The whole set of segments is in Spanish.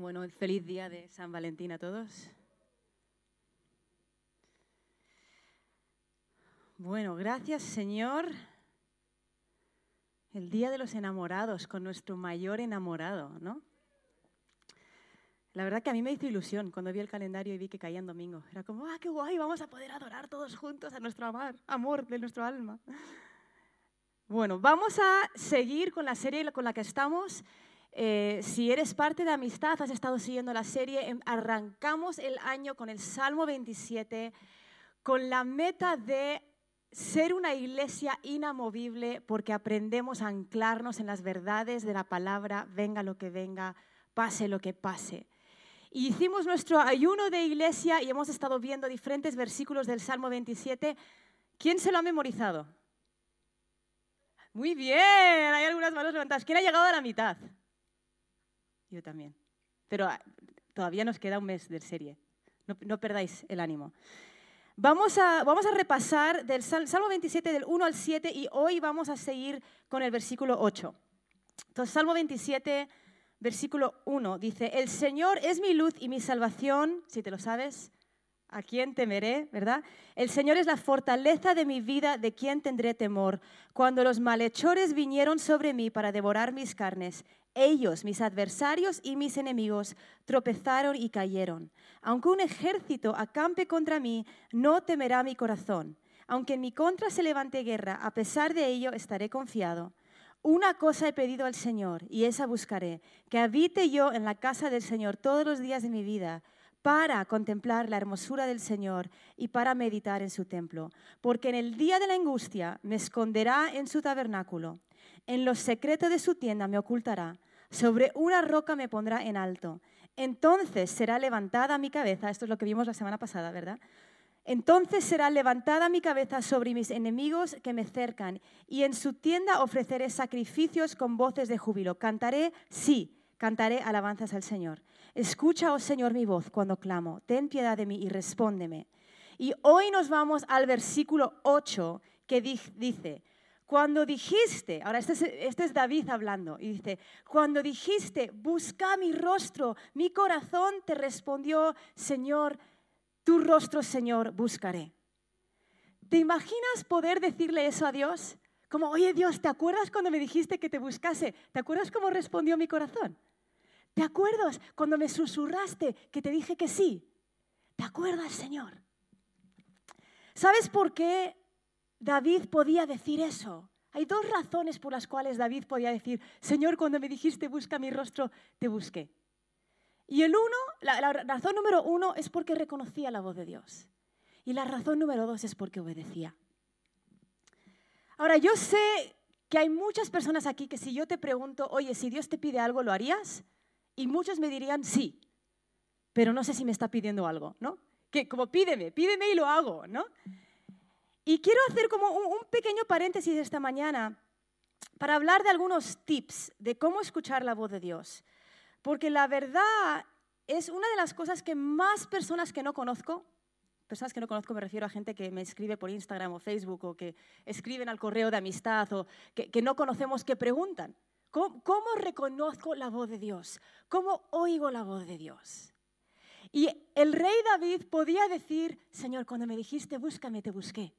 Bueno, feliz día de San Valentín a todos. Bueno, gracias Señor. El día de los enamorados con nuestro mayor enamorado, ¿no? La verdad que a mí me hizo ilusión cuando vi el calendario y vi que caía en domingo. Era como, ah, qué guay, vamos a poder adorar todos juntos a nuestro amor, amor de nuestro alma. Bueno, vamos a seguir con la serie con la que estamos. Eh, si eres parte de Amistad, has estado siguiendo la serie, em, arrancamos el año con el Salmo 27, con la meta de ser una iglesia inamovible porque aprendemos a anclarnos en las verdades de la palabra, venga lo que venga, pase lo que pase. Y hicimos nuestro ayuno de iglesia y hemos estado viendo diferentes versículos del Salmo 27. ¿Quién se lo ha memorizado? Muy bien, hay algunas manos levantadas. ¿Quién ha llegado a la mitad? Yo también. Pero ah, todavía nos queda un mes de serie. No, perdáis el ánimo. Vamos a, vamos a repasar del Salmo 27 del 1 al 7 y hoy vamos a seguir con el versículo 8. Entonces, Salmo 27 versículo 1 dice, el Señor es mi luz y mi salvación, si te lo sabes, ¿a quién temeré? ¿Verdad? El Señor es la fortaleza de mi vida, ¿de quién tendré temor? Cuando los malhechores vinieron sobre mí para devorar mis carnes, ellos, mis adversarios y mis enemigos, tropezaron y cayeron. Aunque un ejército acampe contra mí, no temerá mi corazón. Aunque en mi contra se levante guerra, a pesar de ello estaré confiado. Una cosa he pedido al Señor y esa buscaré, que habite yo en la casa del Señor todos los días de mi vida para contemplar la hermosura del Señor y para meditar en su templo, porque en el día de la angustia me esconderá en su tabernáculo, en los secretos de su tienda me ocultará, sobre una roca me pondrá en alto. Entonces será levantada mi cabeza, esto es lo que vimos la semana pasada, ¿verdad? Entonces será levantada mi cabeza sobre mis enemigos que me cercan, y en su tienda ofreceré sacrificios con voces de júbilo. Cantaré, sí, cantaré alabanzas al Señor. Escucha, oh Señor, mi voz cuando clamo. Ten piedad de mí y respóndeme. Y hoy nos vamos al versículo 8 que dice, cuando dijiste, ahora este es, este es, David hablando, y dice, cuando dijiste, busca mi rostro, mi corazón te respondió, Señor, tu rostro, Señor, buscaré. ¿Te imaginas poder decirle eso a Dios? Como, oye Dios, ¿te acuerdas cuando me dijiste que te buscase? ¿Te acuerdas cómo respondió mi corazón? ¿Te acuerdas cuando me susurraste que te dije que sí? ¿Te acuerdas, Señor? ¿Sabes por qué David podía decir eso? Hay dos razones por las cuales David podía decir, Señor, cuando me dijiste busca mi rostro, te busqué. Y el uno, la, razón número uno es porque reconocía la voz de Dios. Y la razón número dos es porque obedecía. Ahora, yo sé que hay muchas personas aquí que si yo te pregunto, oye, si Dios te pide algo, ¿lo harías? Y muchos me dirían, sí, pero no sé si me está pidiendo algo, ¿no? Que como pídeme, pídeme y lo hago, ¿no? Y quiero hacer como un, un pequeño paréntesis esta mañana para hablar de algunos tips de cómo escuchar la voz de Dios. Porque la verdad es una de las cosas que más personas que no conozco, personas que no conozco me refiero a gente que me escribe por Instagram o Facebook o que escriben al correo de amistad o que, no conocemos que preguntan, ¿cómo, ¿cómo reconozco la voz de Dios? ¿Cómo oigo la voz de Dios? Y el rey David podía decir, Señor, cuando me dijiste, búscame, te busqué.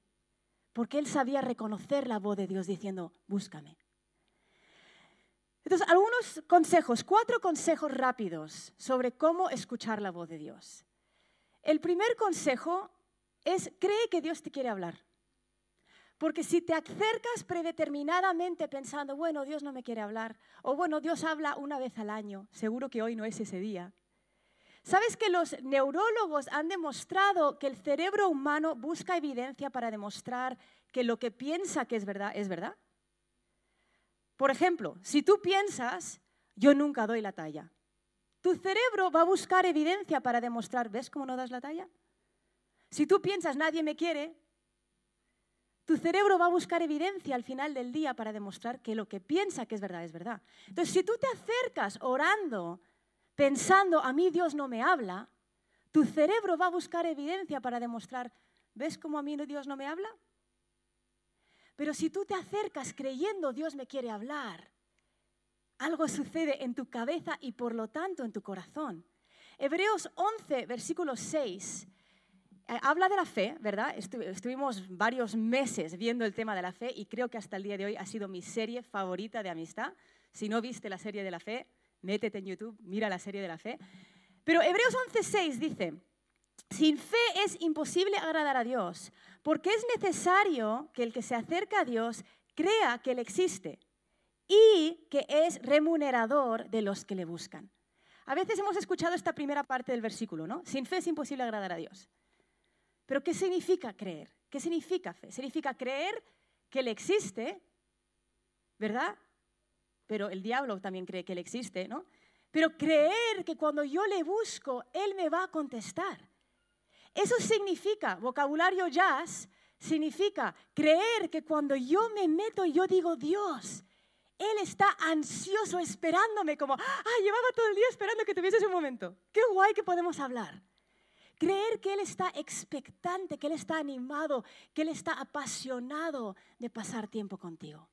Porque él sabía reconocer la voz de Dios diciendo, búscame. Entonces, algunos consejos, cuatro consejos rápidos sobre cómo escuchar la voz de Dios. El primer consejo es, cree que Dios te quiere hablar. Porque si te acercas predeterminadamente pensando, bueno, Dios no me quiere hablar, o bueno, Dios habla una vez al año, seguro que hoy no es ese día. ¿Sabes que los neurólogos han demostrado que el cerebro humano busca evidencia para demostrar que lo que piensa que es verdad es verdad? Por ejemplo, si tú piensas, yo nunca doy la talla, tu cerebro va a buscar evidencia para demostrar, ¿ves cómo no das la talla? Si tú piensas, nadie me quiere, tu cerebro va a buscar evidencia al final del día para demostrar que lo que piensa que es verdad es verdad. Entonces, si tú te acercas orando, pensando, a mí Dios no me habla, tu cerebro va a buscar evidencia para demostrar, ¿ves cómo a mí Dios no me habla? Pero si tú te acercas creyendo Dios me quiere hablar, algo sucede en tu cabeza y por lo tanto en tu corazón. Hebreos 11, versículo 6, eh, habla de la fe, ¿verdad? estuvimos varios meses viendo el tema de la fe y creo que hasta el día de hoy ha sido mi serie favorita de amistad. Si no viste la serie de la fe, métete en YouTube, mira la serie de la fe. Pero Hebreos 11, 6 dice, sin fe es imposible agradar a Dios, porque es necesario que el que se acerca a Dios crea que Él existe y que es remunerador de los que le buscan. A veces hemos escuchado esta primera parte del versículo, ¿no? Sin fe es imposible agradar a Dios. Pero ¿qué significa creer? ¿Qué significa fe? Significa creer que Él existe, ¿verdad? Pero el diablo también cree que Él existe, ¿no? Pero creer que cuando yo le busco, Él me va a contestar. Eso significa, vocabulario jazz, significa creer que cuando yo me meto y yo digo Dios, Él está ansioso esperándome como, ah, llevaba todo el día esperando que tuviese ese momento. Qué guay que podemos hablar. Creer que Él está expectante, que Él está animado, que Él está apasionado de pasar tiempo contigo.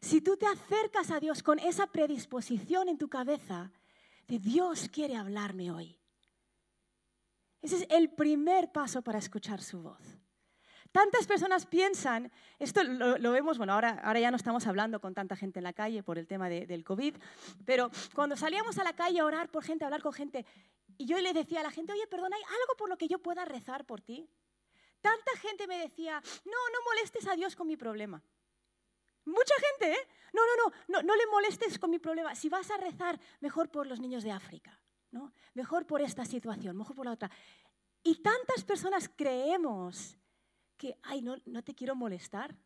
Si tú te acercas a Dios con esa predisposición en tu cabeza de Dios quiere hablarme hoy. Ese es el primer paso para escuchar su voz. Tantas personas piensan, esto lo, vemos, bueno, ahora, ahora ya no estamos hablando con tanta gente en la calle por el tema del COVID, pero cuando salíamos a la calle a orar por gente, a hablar con gente, y yo le decía a la gente, oye, perdona, ¿hay algo por lo que yo pueda rezar por ti? Tanta gente me decía, no, no molestes a Dios con mi problema. Mucha gente, ¿eh? No, no, no, no, no le molestes con mi problema. Si vas a rezar, mejor por los niños de África, ¿no? Mejor por esta situación, mejor por la otra. Y tantas personas creemos que, ay, no, no te quiero molestar.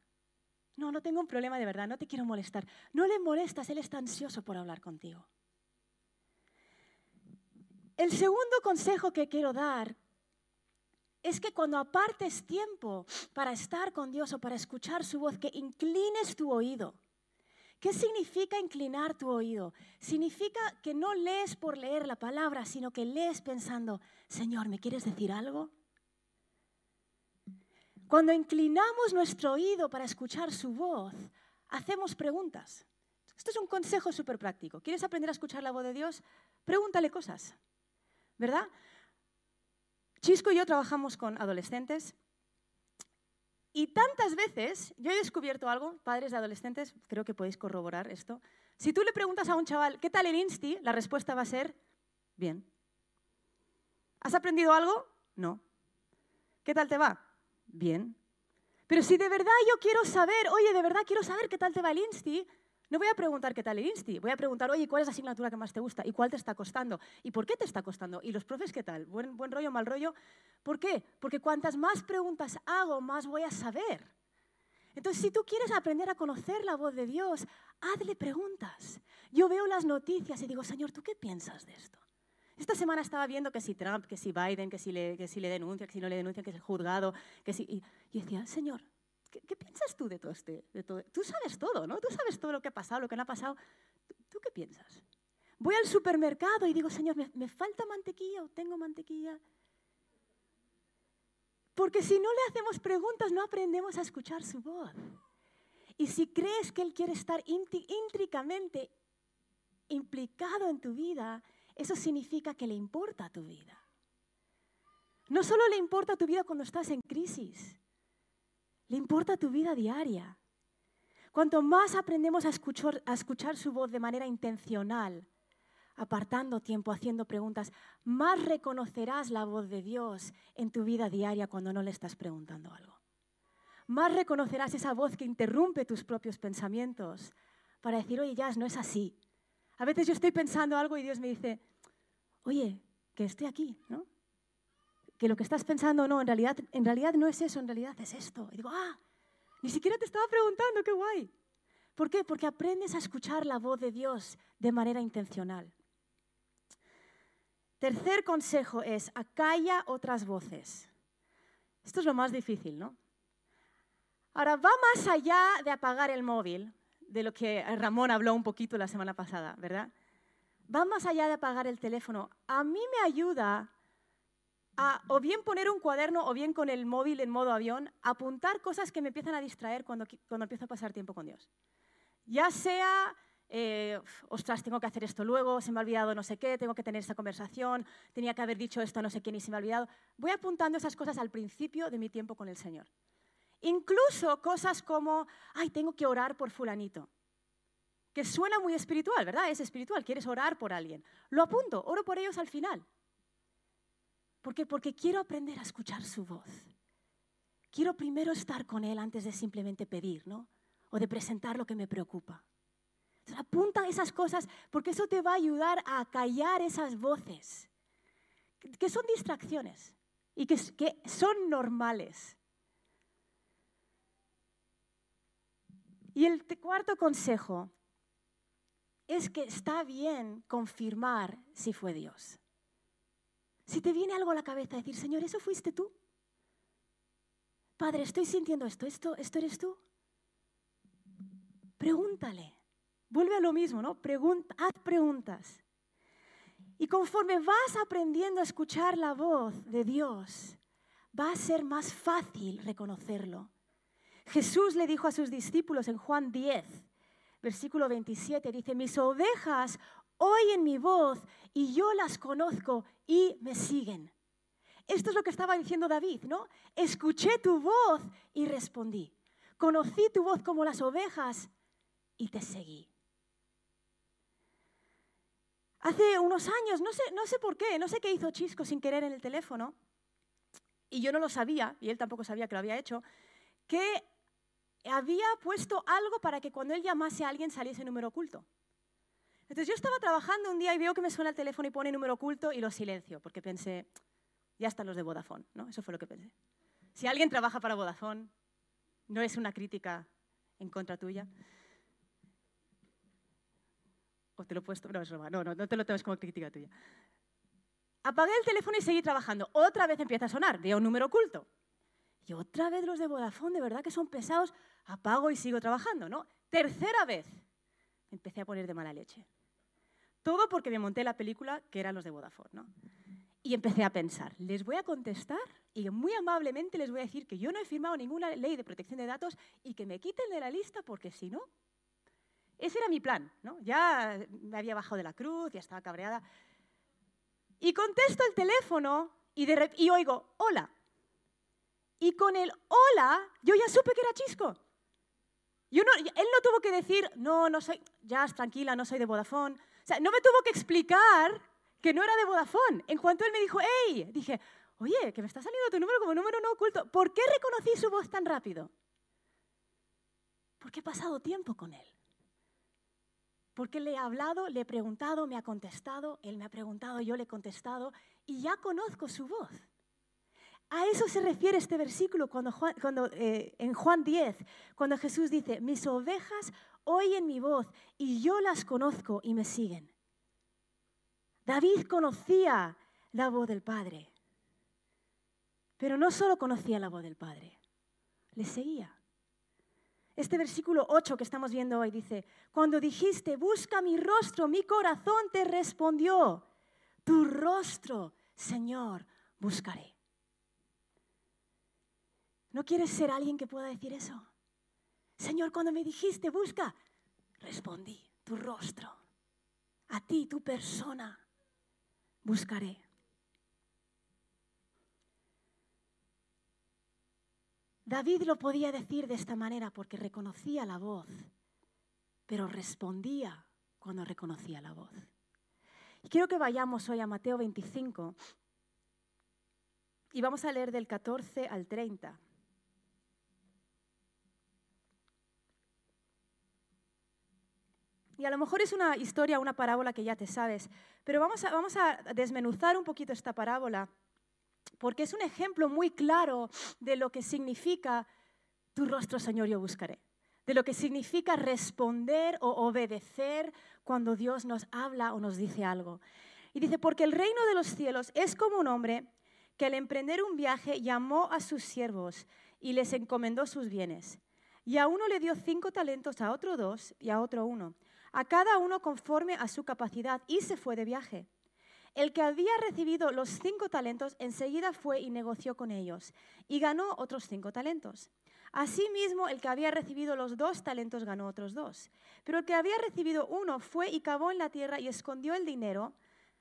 No, no tengo un problema de verdad, no te quiero molestar. No le molestas, Él está ansioso por hablar contigo. El segundo consejo que quiero dar es que cuando apartes tiempo para estar con Dios o para escuchar su voz, que inclines tu oído. ¿Qué significa inclinar tu oído? Significa que no lees por leer la palabra, sino que lees pensando, Señor, ¿me quieres decir algo? Cuando inclinamos nuestro oído para escuchar su voz, hacemos preguntas. Esto es un consejo súper práctico. ¿Quieres aprender a escuchar la voz de Dios? Pregúntale cosas, ¿verdad? Chisco y yo trabajamos con adolescentes y tantas veces yo he descubierto algo, padres de adolescentes, creo que podéis corroborar esto. Si tú le preguntas a un chaval, ¿qué tal el Insti? La respuesta va a ser, bien. ¿Has aprendido algo? No. ¿Qué tal te va? Bien. Pero si de verdad yo quiero saber, oye, de verdad quiero saber qué tal te va el Insti, no voy a preguntar qué tal el Insti, voy a preguntar, oye, ¿cuál es la asignatura que más te gusta? ¿Y cuál te está costando? ¿Y por qué te está costando? ¿Y los profes qué tal? ¿Buen, buen rollo, mal rollo? ¿Por qué? Porque cuantas más preguntas hago, más voy a saber. Entonces, si tú quieres aprender a conocer la voz de Dios, hazle preguntas. Yo veo las noticias y digo, Señor, ¿tú qué piensas de esto? Esta semana estaba viendo que si Trump, que si Biden, que si le, que denuncia, que si no le denuncia, que es juzgado, que si... Y decía, Señor, ¿Qué, piensas tú de todo este? De todo? Tú sabes todo, ¿no? Tú sabes todo lo que ha pasado, lo que no ha pasado. ¿Tú, qué piensas? Voy al supermercado y digo, Señor, ¿me, ¿me, falta mantequilla o tengo mantequilla? Porque si no le hacemos preguntas, no aprendemos a escuchar su voz. Y si crees que Él quiere estar íntricamente implicado en tu vida, eso significa que le importa tu vida. No solo le importa tu vida cuando estás en crisis, le importa tu vida diaria. Cuanto más aprendemos a escuchar, a escuchar su voz de manera intencional, apartando tiempo, haciendo preguntas, más reconocerás la voz de Dios en tu vida diaria cuando no le estás preguntando algo. Más reconocerás esa voz que interrumpe tus propios pensamientos para decir, oye, Jazz, no es así. A veces yo estoy pensando algo y Dios me dice, oye, que estoy aquí, ¿no? Que lo que estás pensando no, en realidad, en realidad no es eso, en realidad es esto. Y digo, ah, ni siquiera te estaba preguntando, qué guay. ¿Por qué? Porque aprendes a escuchar la voz de Dios de manera intencional. Tercer consejo es, acalla otras voces. Esto es lo más difícil, ¿no? Ahora, va más allá de apagar el móvil, de lo que Ramón habló un poquito la semana pasada, ¿verdad? Va más allá de apagar el teléfono. A mí me ayuda o bien poner un cuaderno o bien con el móvil en modo avión, apuntar cosas que me empiezan a distraer cuando, cuando empiezo a pasar tiempo con Dios. Ya sea eh, ostras, tengo que hacer esto luego, se me ha olvidado no sé qué, tengo que tener esta conversación, tenía que haber dicho esto a no sé quién y se me ha olvidado. Voy apuntando esas cosas al principio de mi tiempo con el Señor. Incluso cosas como, ay, tengo que orar por fulanito, que suena muy espiritual, ¿verdad? Es espiritual, quieres orar por alguien. Lo apunto, oro por ellos al final. ¿Por qué? Porque quiero aprender a escuchar su voz. Quiero primero estar con Él antes de simplemente pedir, ¿no? O de presentar lo que me preocupa. apunta esas cosas porque eso te va a ayudar a callar esas voces que son distracciones y que son normales. Y el cuarto consejo es que está bien confirmar si fue Dios. Si te viene algo a la cabeza, decir, Señor, ¿eso fuiste tú? Padre, estoy sintiendo esto, esto, esto eres tú. Pregúntale. Vuelve a lo mismo, ¿no? haz preguntas. Y conforme vas aprendiendo a escuchar la voz de Dios, va a ser más fácil reconocerlo. Jesús le dijo a sus discípulos en Juan 10, versículo 27, dice, mis ovejas oyen mi voz y yo las conozco y me siguen. Esto es lo que estaba diciendo David, ¿no? Escuché tu voz y respondí. Conocí tu voz como las ovejas y te seguí. Hace unos años, no sé, no sé por qué, no sé qué hizo Chisco sin querer en el teléfono, y yo no lo sabía, y él tampoco sabía que lo había hecho, que había puesto algo para que cuando él llamase a alguien saliese número oculto. Entonces yo estaba trabajando un día y veo que me suena el teléfono y pone número oculto y lo silencio, porque pensé, ya están los de Vodafone, ¿no? Eso fue lo que pensé. Si alguien trabaja para Vodafone, no es una crítica en contra tuya. O te lo he puesto, no, es no, no, no te lo tomes como crítica tuya. Apagué el teléfono y seguí trabajando. Otra vez empieza a sonar, veo un número oculto. Y otra vez los de Vodafone, de verdad que son pesados, apago y sigo trabajando, ¿no? Tercera vez, empecé a poner de mala leche. Todo porque me monté la película que eran los de Vodafone, ¿no? Y empecé a pensar, les voy a contestar y muy amablemente les voy a decir que yo no he firmado ninguna ley de protección de datos y que me quiten de la lista porque si no... Ese era mi plan, ¿no? Ya me había bajado de la cruz, ya estaba cabreada. Y contesto el teléfono y, de y oigo, hola. Y con el hola, yo ya supe que era Chisco. Yo no, él no tuvo que decir, no, no soy, ya tranquila, no soy de Vodafone. No me tuvo que explicar que no era de Vodafone. En cuanto él me dijo, hey, dije, oye, que me está saliendo tu número como número no oculto. ¿Por qué reconocí su voz tan rápido? Porque he pasado tiempo con él. Porque le he hablado, le he preguntado, me ha contestado, él me ha preguntado, yo le he contestado y ya conozco su voz. A eso se refiere este versículo cuando, eh, en Juan 10, cuando Jesús dice, mis ovejas oyen mi voz y yo las conozco y me siguen. David conocía la voz del Padre, pero no solo conocía la voz del Padre, le seguía. Este versículo 8 que estamos viendo hoy dice, cuando dijiste, busca mi rostro, mi corazón te respondió, tu rostro, Señor, buscaré. ¿No quieres ser alguien que pueda decir eso? Señor, cuando me dijiste, busca, respondí, tu rostro, a ti, tu persona, buscaré. David lo podía decir de esta manera porque reconocía la voz, pero respondía cuando reconocía la voz. Y quiero que vayamos hoy a Mateo 25 y vamos a leer del 14 al 30. Y a lo mejor es una historia, una parábola que ya te sabes, pero vamos a, vamos a desmenuzar un poquito esta parábola, porque es un ejemplo muy claro de lo que significa tu rostro, Señor, yo buscaré. De lo que significa responder o obedecer cuando Dios nos habla o nos dice algo. Y dice, porque el reino de los cielos es como un hombre que al emprender un viaje llamó a sus siervos y les encomendó sus bienes. Y a uno le dio cinco talentos, a otro dos y a otro uno a cada uno conforme a su capacidad, y se fue de viaje. El que había recibido los cinco talentos enseguida fue y negoció con ellos, y ganó otros cinco talentos. Asimismo, el que había recibido los dos talentos ganó otros dos. Pero el que había recibido uno fue y cavó en la tierra y escondió el dinero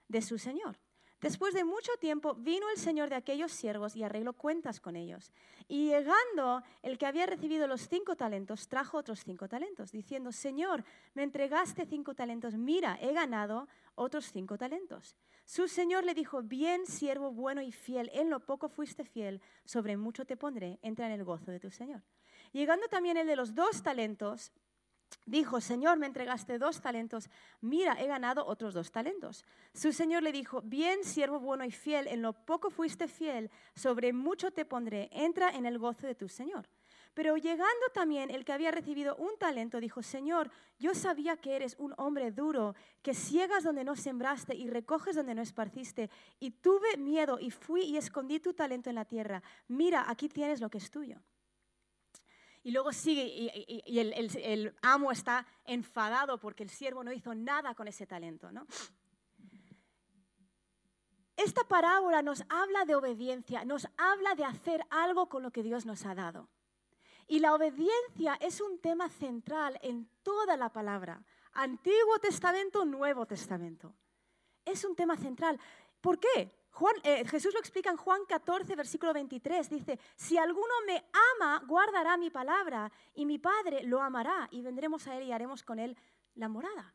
de su señor. Después de mucho tiempo vino el señor de aquellos siervos y arregló cuentas con ellos. Y llegando el que había recibido los cinco talentos, trajo otros cinco talentos, diciendo, Señor, me entregaste cinco talentos, mira, he ganado otros cinco talentos. Su señor le dijo, bien, siervo bueno y fiel, en lo poco fuiste fiel, sobre mucho te pondré, entra en el gozo de tu señor. Llegando también el de los dos talentos, Dijo, Señor, me entregaste dos talentos, mira, he ganado otros dos talentos. Su Señor le dijo, bien, siervo bueno y fiel, en lo poco fuiste fiel, sobre mucho te pondré, entra en el gozo de tu Señor. Pero llegando también el que había recibido un talento, dijo, Señor, yo sabía que eres un hombre duro, que ciegas donde no sembraste y recoges donde no esparciste, y tuve miedo y fui y escondí tu talento en la tierra. Mira, aquí tienes lo que es tuyo. Y luego sigue y, el, amo está enfadado porque el siervo no hizo nada con ese talento. ¿no? Esta parábola nos habla de obediencia, nos habla de hacer algo con lo que Dios nos ha dado. Y la obediencia es un tema central en toda la palabra, Antiguo Testamento, Nuevo Testamento. Es un tema central. ¿Por qué? Eh, Jesús lo explica en Juan 14, versículo 23. Dice, si alguno me ama, guardará mi palabra y mi Padre lo amará y vendremos a él y haremos con él la morada.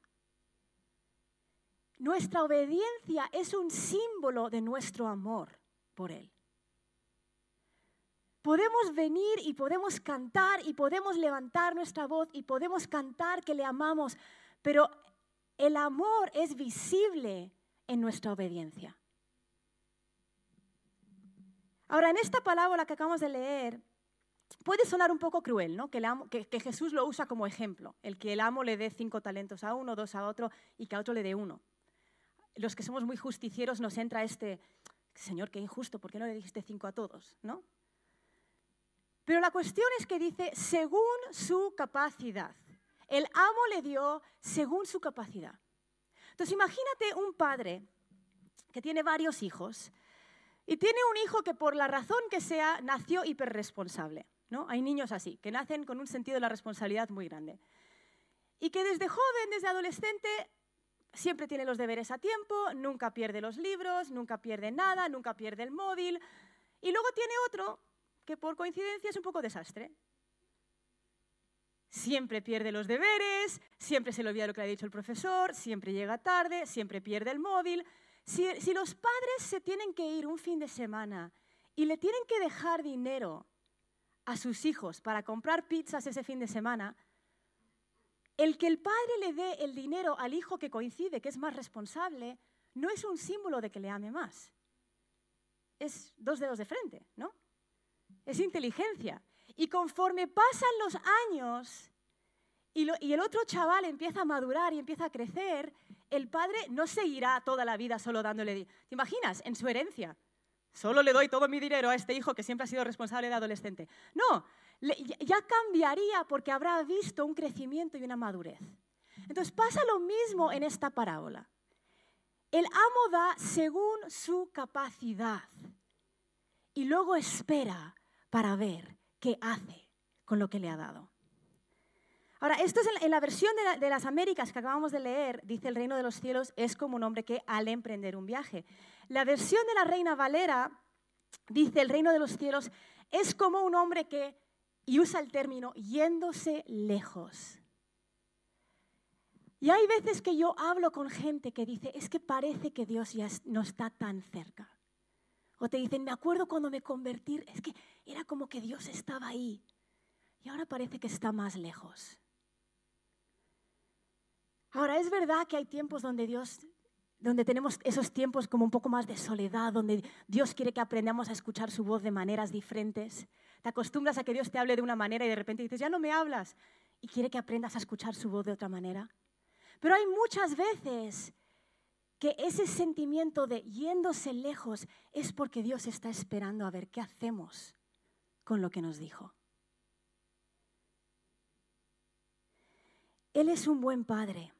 Nuestra obediencia es un símbolo de nuestro amor por Él. Podemos venir y podemos cantar y podemos levantar nuestra voz y podemos cantar que le amamos, pero el amor es visible en nuestra obediencia. Ahora, en esta palabra que acabamos de leer, puede sonar un poco cruel, ¿no? Que, Jesús lo usa como ejemplo, el que el amo le dé cinco talentos a uno, dos a otro y que a otro le dé uno. Los que somos muy justicieros nos entra este, Señor, qué injusto, ¿por qué no le dijiste cinco a todos? ¿no? Pero la cuestión es que dice, según su capacidad. El amo le dio según su capacidad. Entonces imagínate un padre que tiene varios hijos y tiene un hijo que por la razón que sea nació hiperresponsable. ¿no? Hay niños así, que nacen con un sentido de la responsabilidad muy grande. Y que desde joven, desde adolescente, siempre tiene los deberes a tiempo, nunca pierde los libros, nunca pierde nada, nunca pierde el móvil. Y luego tiene otro que por coincidencia es un poco desastre. Siempre pierde los deberes, siempre se le olvida lo que le ha dicho el profesor, siempre llega tarde, siempre pierde el móvil. Si, los padres se tienen que ir un fin de semana y le tienen que dejar dinero a sus hijos para comprar pizzas ese fin de semana, el que el padre le dé el dinero al hijo que coincide, que es más responsable, no es un símbolo de que le ame más. Es dos dedos de frente, ¿no? Es inteligencia. Y conforme pasan los años y, el otro chaval empieza a madurar y empieza a crecer, el padre no seguirá toda la vida solo dándole... ¿Te imaginas? En su herencia. Solo le doy todo mi dinero a este hijo que siempre ha sido responsable de adolescente. No, ya cambiaría porque habrá visto un crecimiento y una madurez. Entonces pasa lo mismo en esta parábola. El amo da según su capacidad y luego espera para ver qué hace con lo que le ha dado. Ahora, esto es en la versión de, las Américas que acabamos de leer, dice el reino de los cielos es como un hombre que al emprender un viaje. La versión de la Reina Valera dice el reino de los cielos es como un hombre que, y usa el término, yéndose lejos. Y hay veces que yo hablo con gente que dice, es que parece que Dios ya no está tan cerca. O te dicen, me acuerdo cuando me convertí, es que era como que Dios estaba ahí. Y ahora parece que está más lejos. Ahora, es verdad que hay tiempos donde Dios, donde tenemos esos tiempos como un poco más de soledad, donde Dios quiere que aprendamos a escuchar su voz de maneras diferentes. Te acostumbras a que Dios te hable de una manera y de repente dices, ya no me hablas. Y quiere que aprendas a escuchar su voz de otra manera. Pero hay muchas veces que ese sentimiento de yéndose lejos es porque Dios está esperando a ver qué hacemos con lo que nos dijo. Él es un buen padre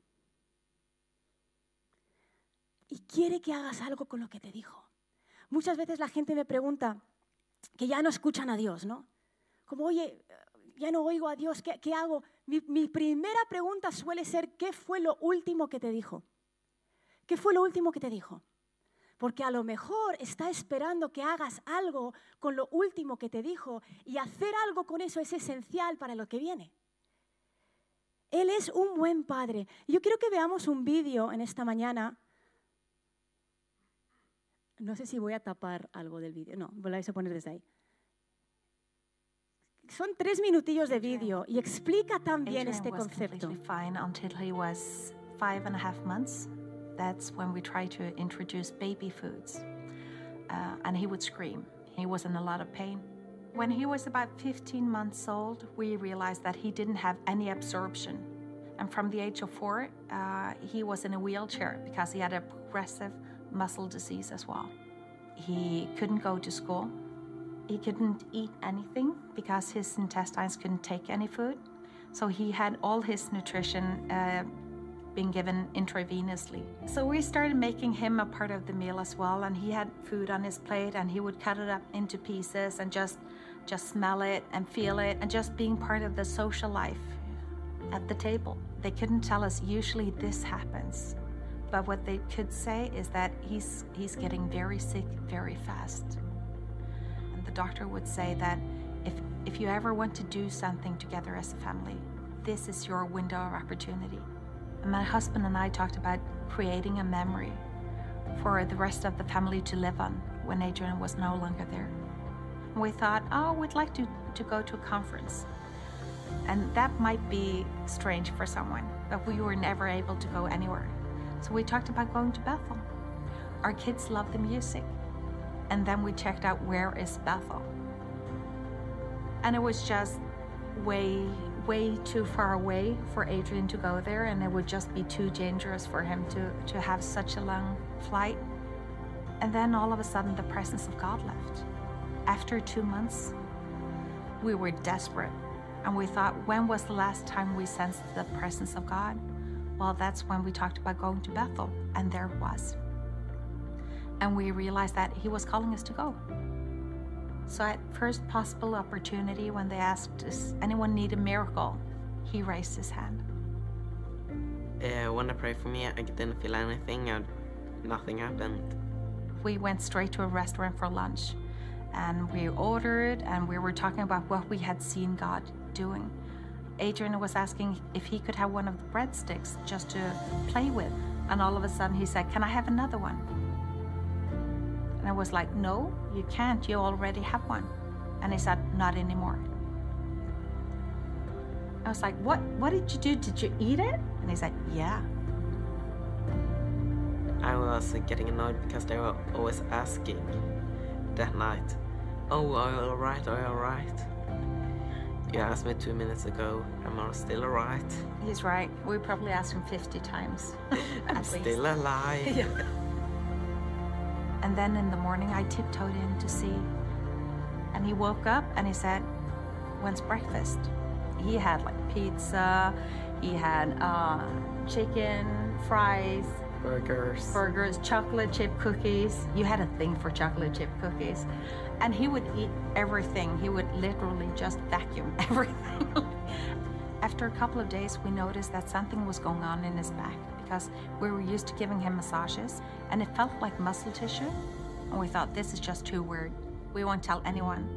y quiere que hagas algo con lo que te dijo. Muchas veces la gente me pregunta que ya no escuchan a Dios, ¿no? Como, oye, ya no oigo a Dios, ¿qué, hago? Mi, mi primera pregunta suele ser, ¿qué fue lo último que te dijo? ¿Qué fue lo último que te dijo? Porque a lo mejor está esperando que hagas algo con lo último que te dijo y hacer algo con eso es esencial para lo que viene. Él es un buen padre. Yo quiero que veamos un vídeo en esta mañana. No sé si voy a tapar algo del vídeo. No, voláis a poner desde ahí. Son tres minutillos de vídeo y explica tan bien este concepto. fine until he was five and a half months. That's when we tried to introduce baby foods. Uh, and he would scream. He was in a lot of pain. When he was about 15 months old, we realized that he didn't have any absorption. And from the age of four, uh, he was in a wheelchair because he had a progressive muscle disease as well. He couldn't go to school. He couldn't eat anything because his intestines couldn't take any food. So he had all his nutrition uh, being given intravenously. So we started making him a part of the meal as well, and he had food on his plate, and he would cut it up into pieces and just just smell it and feel it, and just being part of the social life at the table. They couldn't tell us usually this happens, but what they could say is that he's he's getting very sick very fast. And the doctor would say that if if you ever want to do something together as a family, this is your window of opportunity. And my husband and I talked about creating a memory for the rest of the family to live on when Adrian was no longer there. We thought, oh, we'd like to, to go to a conference. And that might be strange for someone, but we were never able to go anywhere. So we talked about going to Bethel. Our kids love the music. And then we checked out where is Bethel. And it was just way, way too far away for Adrian to go there, and it would just be too dangerous for him to, to have such a long flight. And then all of a sudden, the presence of God left. After two months, we were desperate. And we thought, when was the last time we sensed the presence of God? Well, that's when we talked about going to Bethel, and there it was. And we realized that He was calling us to go. So, at first possible opportunity, when they asked, Does anyone need a miracle? He raised his hand. Uh, when they prayed for me, I didn't feel anything and nothing happened. We went straight to a restaurant for lunch and we ordered and we were talking about what we had seen God doing. Adrian was asking if he could have one of the breadsticks just to play with. And all of a sudden he said, Can I have another one? And I was like, No, you can't. You already have one. And he said, Not anymore. I was like, What what did you do? Did you eat it? And he said, Yeah. I was getting annoyed because they were always asking that night, Oh, are you alright? Are you alright? You asked me two minutes ago, am I still alright? He's right. We probably asked him 50 times. I'm least. still alive. Yeah. And then in the morning, I tiptoed in to see. And he woke up and he said, When's breakfast? He had like pizza, he had uh, chicken, fries, Burgers. burgers, chocolate chip cookies. You had a thing for chocolate chip cookies. And he would eat everything. He would literally just vacuum everything. After a couple of days, we noticed that something was going on in his back because we were used to giving him massages and it felt like muscle tissue. And we thought, this is just too weird. We won't tell anyone.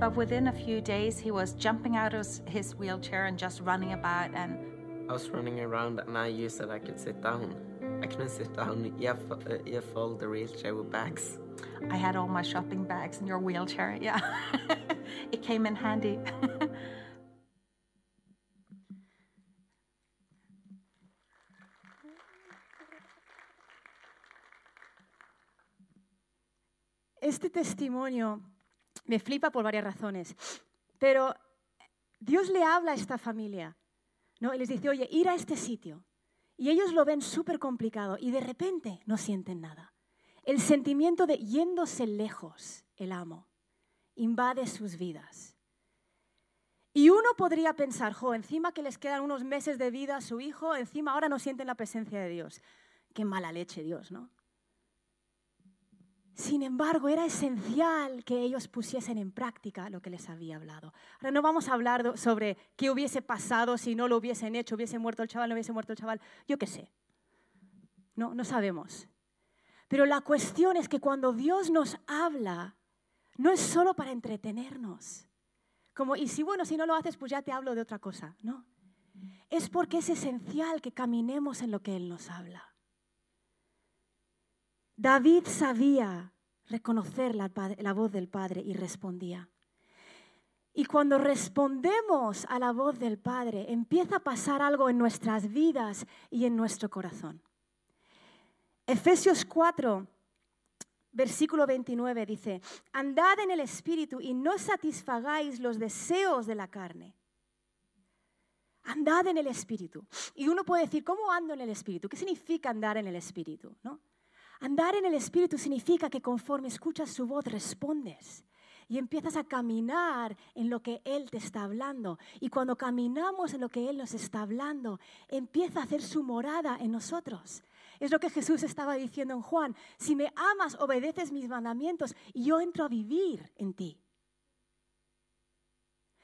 But within a few days, he was jumping out of his wheelchair and just running about and I was running around and I used that I could sit down. I couldn't sit down. You have, uh, you fold the wheelchair with bags. I had all my shopping bags in your wheelchair. Yeah. it came in handy. Este testimonio me flipa por varias razones, pero Dios le habla a esta familia, ¿no? Y les dice, oye, ir a este sitio. Y ellos lo ven súper complicado y de repente no sienten nada. El sentimiento de yéndose lejos, el amo, invade sus vidas. Y uno podría pensar, jo, encima que les quedan unos meses de vida a su hijo, encima ahora no sienten la presencia de Dios. Qué mala leche Dios, ¿no? Sin embargo, era esencial que ellos pusiesen en práctica lo que les había hablado. Ahora no vamos a hablar sobre qué hubiese pasado si no lo hubiesen hecho, hubiese muerto el chaval, no hubiese muerto el chaval, yo qué sé. No, no sabemos. Pero la cuestión es que cuando Dios nos habla, no es solo para entretenernos. Como, y si bueno, si no lo haces, pues ya te hablo de otra cosa. No. Es porque es esencial que caminemos en lo que Él nos habla. David sabía reconocer la, voz del Padre y respondía. Y cuando respondemos a la voz del Padre, empieza a pasar algo en nuestras vidas y en nuestro corazón. Efesios 4, versículo 29 dice, andad en el Espíritu y no satisfagáis los deseos de la carne. Andad en el Espíritu. Y uno puede decir, ¿cómo ando en el Espíritu? ¿Qué significa andar en el Espíritu? ¿No? Andar en el Espíritu significa que conforme escuchas su voz respondes y empiezas a caminar en lo que Él te está hablando. Y cuando caminamos en lo que Él nos está hablando, empieza a hacer su morada en nosotros. Es lo que Jesús estaba diciendo en Juan. Si me amas, obedeces mis mandamientos y yo entro a vivir en ti.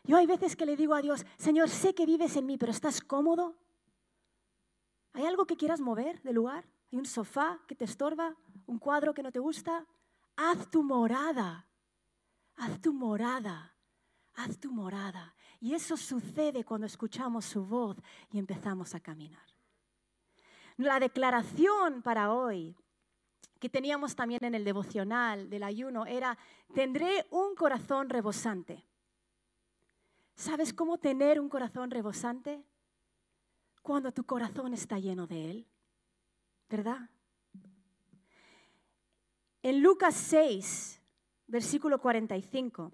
Yo hay veces que le digo a Dios, Señor, sé que vives en mí, pero ¿estás cómodo? ¿Hay algo que quieras mover de lugar? ¿Hay un sofá que te estorba? ¿Un cuadro que no te gusta? Haz tu morada. Haz tu morada. Haz tu morada. Y eso sucede cuando escuchamos su voz y empezamos a caminar. La declaración para hoy que teníamos también en el devocional del ayuno era, tendré un corazón rebosante. ¿Sabes cómo tener un corazón rebosante? Cuando tu corazón está lleno de Él. ¿Verdad? En Lucas 6, versículo 45,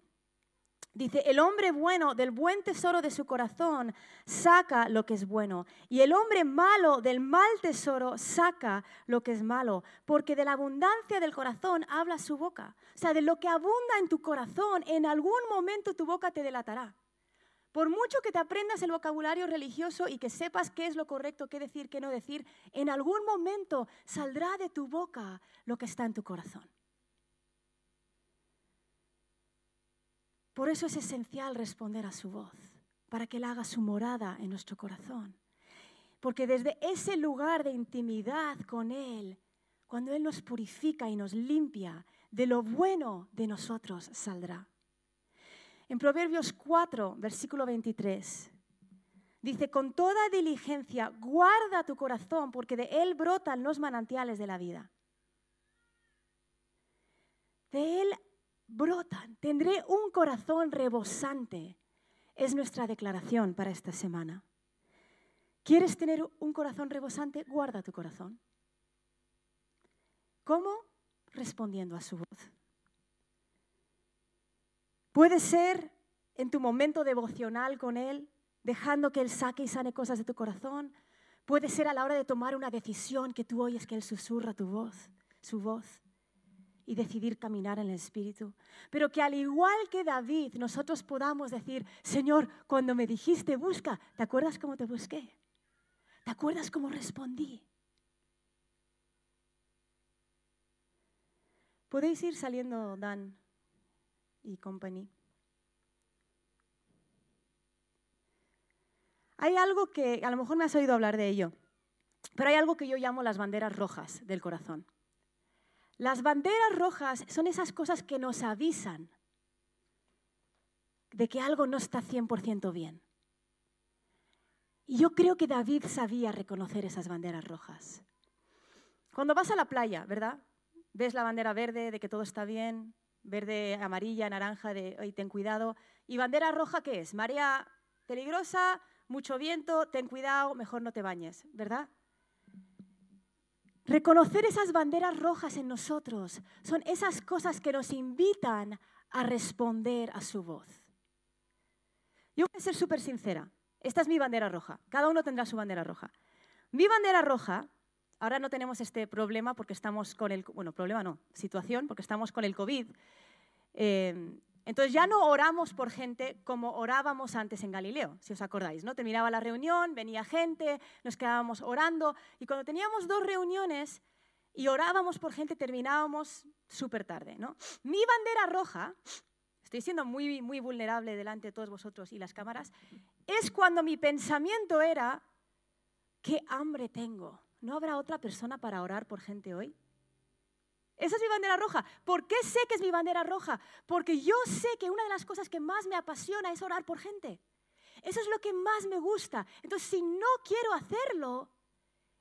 dice, el hombre bueno del buen tesoro de su corazón saca lo que es bueno, y el hombre malo del mal tesoro saca lo que es malo, porque de la abundancia del corazón habla su boca. O sea, de lo que abunda en tu corazón, en algún momento tu boca te delatará. Por mucho que te aprendas el vocabulario religioso y que sepas qué es lo correcto, qué decir, qué no decir, en algún momento saldrá de tu boca lo que está en tu corazón. Por eso es esencial responder a su voz, para que Él haga su morada en nuestro corazón. Porque desde ese lugar de intimidad con Él, cuando Él nos purifica y nos limpia, de lo bueno de nosotros saldrá. En Proverbios 4, versículo 23, dice, con toda diligencia guarda tu corazón porque de él brotan los manantiales de la vida. De él brotan. Tendré un corazón rebosante. Es nuestra declaración para esta semana. ¿Quieres tener un corazón rebosante? Guarda tu corazón. ¿Cómo? Respondiendo a su voz. Puede ser en tu momento devocional con Él, dejando que Él saque y sane cosas de tu corazón. Puede ser a la hora de tomar una decisión que tú oyes que Él susurra tu voz, su voz, y decidir caminar en el Espíritu. Pero que al igual que David, nosotros podamos decir, Señor, cuando me dijiste busca, ¿te acuerdas cómo te busqué? ¿Te acuerdas cómo respondí? Podéis ir saliendo, Dan y company. Hay algo que, a lo mejor me has oído hablar de ello, pero hay algo que yo llamo las banderas rojas del corazón. Las banderas rojas son esas cosas que nos avisan de que algo no está 100% bien. Y yo creo que David sabía reconocer esas banderas rojas. Cuando vas a la playa, ¿verdad? Ves la bandera verde de que todo está bien, verde, amarilla, naranja, de hoy ten cuidado. ¿Y bandera roja qué es? Marea peligrosa, mucho viento, ten cuidado, mejor no te bañes, ¿verdad? Reconocer esas banderas rojas en nosotros son esas cosas que nos invitan a responder a su voz. Yo voy a ser súper sincera. Esta es mi bandera roja. Cada uno tendrá su bandera roja. Mi bandera roja, ahora no tenemos este problema porque estamos con el, bueno, problema no, situación, porque estamos con el COVID. Eh, entonces ya no oramos por gente como orábamos antes en Galileo, si os acordáis, ¿no? Terminaba la reunión, venía gente, nos quedábamos orando y cuando teníamos dos reuniones y orábamos por gente, terminábamos súper tarde, ¿no? Mi bandera roja, estoy siendo muy, muy vulnerable delante de todos vosotros y las cámaras, es cuando mi pensamiento era, qué hambre tengo, ¿no habrá otra persona para orar por gente hoy? Esa es mi bandera roja. ¿Por qué sé que es mi bandera roja? Porque yo sé que una de las cosas que más me apasiona es orar por gente. Eso es lo que más me gusta. Entonces, si no quiero hacerlo,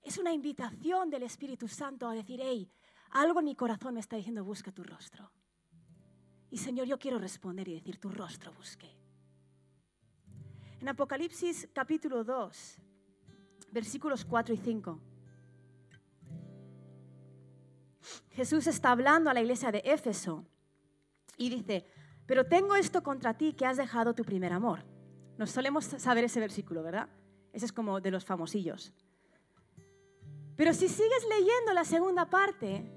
es una invitación del Espíritu Santo a decir, hey, algo en mi corazón me está diciendo, busca tu rostro. Y Señor, yo quiero responder y decir, tu rostro busque. En Apocalipsis capítulo 2, versículos 4 y 5. Jesús está hablando a la iglesia de Éfeso y dice, pero tengo esto contra ti que has dejado tu primer amor. Nos solemos saber ese versículo, ¿verdad? Ese es como de los famosillos. Pero si sigues leyendo la segunda parte,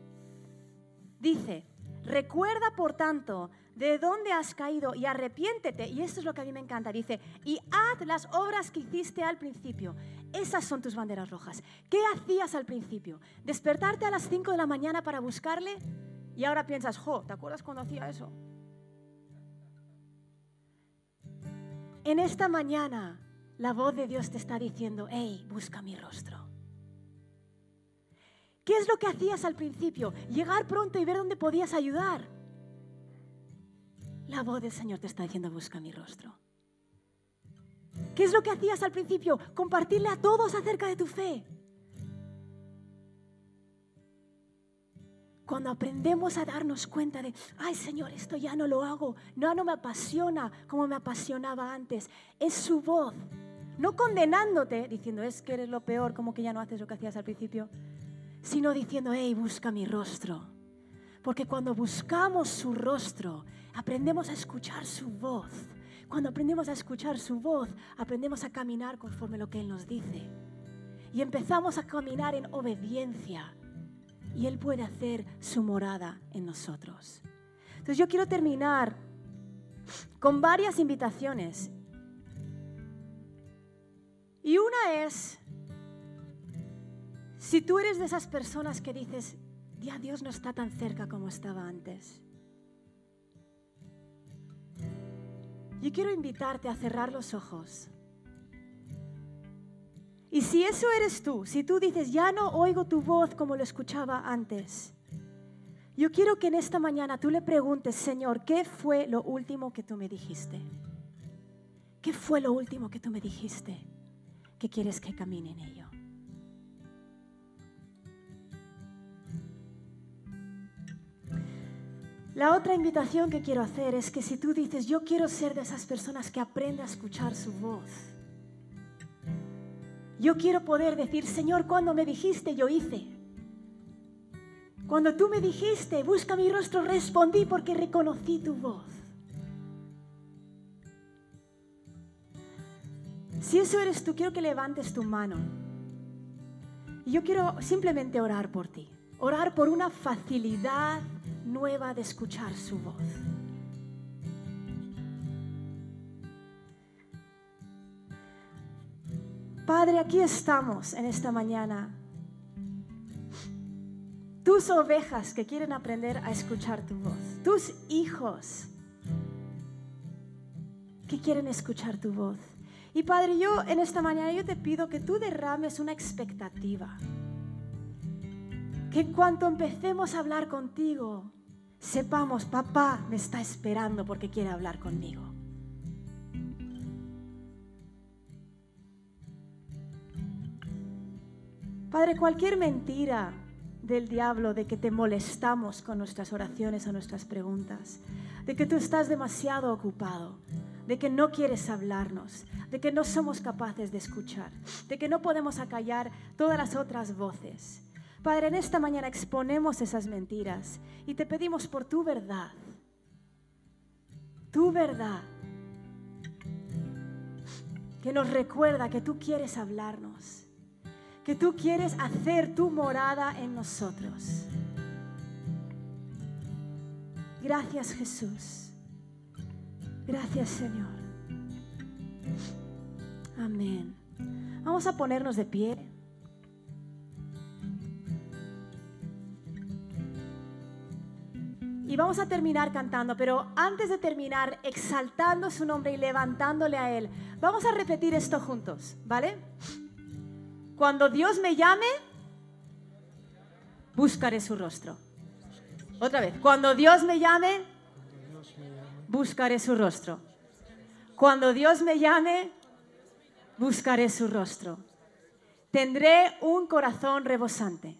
dice, recuerda por tanto de dónde has caído y arrepiéntete. Y esto es lo que a mí me encanta. Dice, y haz las obras que hiciste al principio. Esas son tus banderas rojas. ¿Qué hacías al principio? ¿Despertarte a las 5 de la mañana para buscarle? Y ahora piensas, jo, ¿te acuerdas cuando hacía eso? En esta mañana la voz de Dios te está diciendo, hey, busca mi rostro. ¿Qué es lo que hacías al principio? Llegar pronto y ver dónde podías ayudar. La voz del Señor te está diciendo, busca mi rostro. ¿Qué es lo que hacías al principio? Compartirle a todos acerca de tu fe. Cuando aprendemos a darnos cuenta de, ay Señor, esto ya no lo hago, no, no me apasiona como me apasionaba antes, es su voz, no condenándote, diciendo, es que eres lo peor, como que ya no haces lo que hacías al principio, sino diciendo, hey, busca mi rostro. Porque cuando buscamos su rostro, aprendemos a escuchar su voz. Cuando aprendemos a escuchar su voz, aprendemos a caminar conforme lo que Él nos dice. Y empezamos a caminar en obediencia. Y Él puede hacer su morada en nosotros. Entonces yo quiero terminar con varias invitaciones. Y una es si tú eres de esas personas que dices, ya Dios no está tan cerca como estaba antes. Yo quiero invitarte a cerrar los ojos. Y si eso eres tú, si tú dices, ya no oigo tu voz como lo escuchaba antes, yo quiero que en esta mañana tú le preguntes, Señor, ¿qué fue lo último que tú me dijiste? ¿Qué fue lo último que tú me dijiste que quieres que camine en ello? La otra invitación que quiero hacer es que si tú dices, yo quiero ser de esas personas que aprende a escuchar su voz, yo quiero poder decir, Señor, cuando me dijiste, yo hice. Cuando tú me dijiste, busca mi rostro, respondí porque reconocí tu voz. Si eso eres tú, quiero que levantes tu mano. Y yo quiero simplemente orar por ti. Orar por una facilidad nueva de escuchar su voz. Padre, aquí estamos en esta mañana. Tus ovejas que quieren aprender a escuchar tu voz. Tus hijos que quieren escuchar tu voz. Y Padre, yo en esta mañana yo te pido que tú derrames una expectativa. Que en cuanto empecemos a hablar contigo, sepamos, papá me está esperando porque quiere hablar conmigo. Padre, cualquier mentira del diablo de que te molestamos con nuestras oraciones o nuestras preguntas, de que tú estás demasiado ocupado, de que no quieres hablarnos, de que no somos capaces de escuchar, de que no podemos acallar todas las otras voces Padre, en esta mañana exponemos esas mentiras y te pedimos por tu verdad, tu verdad, que nos recuerda que tú quieres hablarnos, que tú quieres hacer tu morada en nosotros. Gracias Jesús. Gracias Señor. Amén. Vamos a ponernos de pie. Y vamos a terminar cantando, pero antes de terminar exaltando su nombre y levantándole a Él, vamos a repetir esto juntos, ¿vale? Cuando Dios me llame, buscaré su rostro. Otra vez, cuando Dios me llame, buscaré su rostro. Cuando Dios me llame, buscaré su rostro. Tendré un corazón rebosante.